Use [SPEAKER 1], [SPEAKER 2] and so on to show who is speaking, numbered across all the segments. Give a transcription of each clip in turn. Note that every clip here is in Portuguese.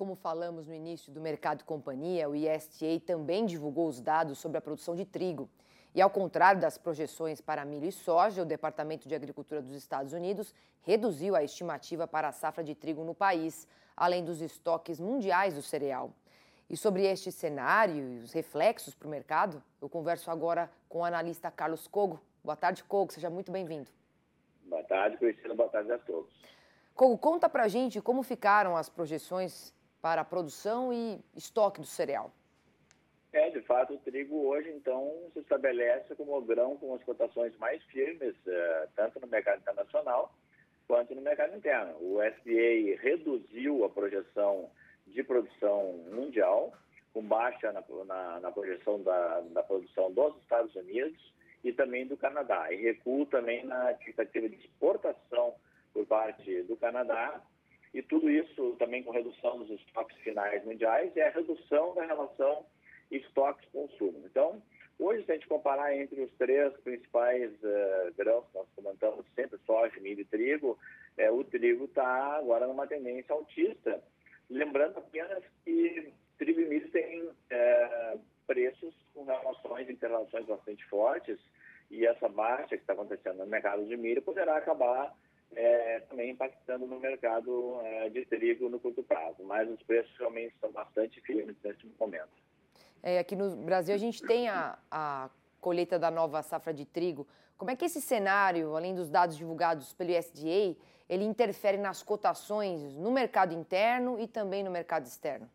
[SPEAKER 1] como falamos no início do Mercado Companhia, o ISTA também divulgou os dados sobre a produção de trigo. E ao contrário das projeções para milho e soja, o Departamento de Agricultura dos Estados Unidos reduziu a estimativa para a safra de trigo no país, além dos estoques mundiais do cereal. E sobre este cenário e os reflexos para o mercado, eu converso agora com o analista Carlos Cogo. Boa tarde, Cogo, seja muito bem-vindo.
[SPEAKER 2] Boa tarde, Cristina, boa tarde a todos.
[SPEAKER 1] Cogo, conta pra gente como ficaram as projeções para a produção e estoque do cereal.
[SPEAKER 2] É, de fato, o trigo hoje, então, se estabelece como o grão com as cotações mais firmes, eh, tanto no mercado internacional quanto no mercado interno. O SDA reduziu a projeção de produção mundial, com baixa na, na, na projeção da, da, produção dos Estados Unidos e também do Canadá, e recuo também na expectativa de exportação por parte do Canadá, e tudo isso também com redução dos estoques finais mundiais e a redução da relação estoques-consumo. Então, hoje, se a gente comparar entre os três principais uh, grãos que nós comentamos sempre, soja, milho e trigo, é, o trigo está agora numa tendência altista, Lembrando apenas que trigo e milho têm é, preços com relações, interrelações bastante fortes e essa baixa que está acontecendo no mercado de milho poderá acabar é, também impactando no mercado é, de trigo no curto prazo, mas os preços realmente estão bastante firmes nesse momento.
[SPEAKER 1] É, aqui no Brasil a gente tem a, a colheita da nova safra de trigo. Como é que esse cenário, além dos dados divulgados pelo USDA, ele interfere nas cotações no mercado interno e também no mercado externo?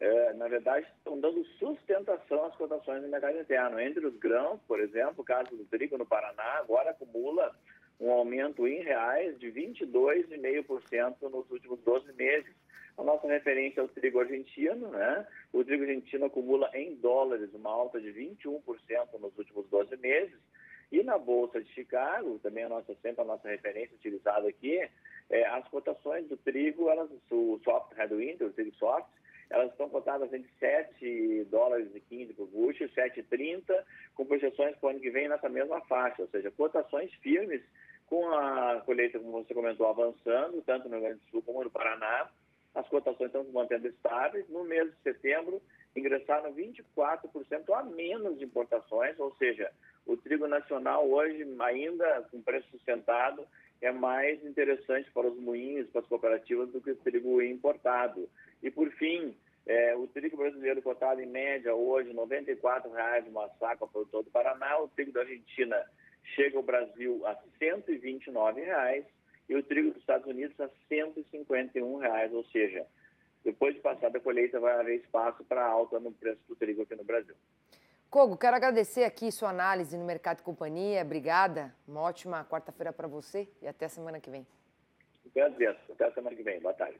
[SPEAKER 2] É, na verdade, estão dando sustentação às cotações no mercado interno. Entre os grãos, por exemplo, o caso do trigo no Paraná agora acumula um aumento em reais de 22,5% nos últimos 12 meses. A nossa referência é o trigo argentino, né? O trigo argentino acumula em dólares uma alta de 21% nos últimos 12 meses. E na Bolsa de Chicago, também a nossa, sempre a nossa referência utilizada aqui, é, as cotações do trigo, elas, o soft headwind, o trigo soft, elas estão cotadas entre 7 dólares e 15 por bushel, 7,30, com projeções para o ano que vem nessa mesma faixa, ou seja, cotações firmes com a colheita, como você comentou, avançando, tanto no Rio Grande do Sul como no Paraná, as cotações estão se mantendo estáveis. No mês de setembro, ingressaram 24% a menos de importações, ou seja, o trigo nacional hoje, ainda com preço sustentado, é mais interessante para os moinhos, para as cooperativas, do que o trigo importado. E, por fim, é, o trigo brasileiro cotado em média hoje, R$ 94,00 uma saca todo do Paraná. O trigo da Argentina chega ao Brasil a R$ 129,00 e o trigo dos Estados Unidos a R$ 151,00, ou seja, depois de passar da colheita vai haver espaço para alta no preço do trigo aqui no Brasil.
[SPEAKER 1] Cogo, quero agradecer aqui sua análise no Mercado e Companhia. Obrigada. Uma ótima quarta-feira para você e até a semana que vem.
[SPEAKER 2] Agradeço. Até a semana que vem. Boa tarde.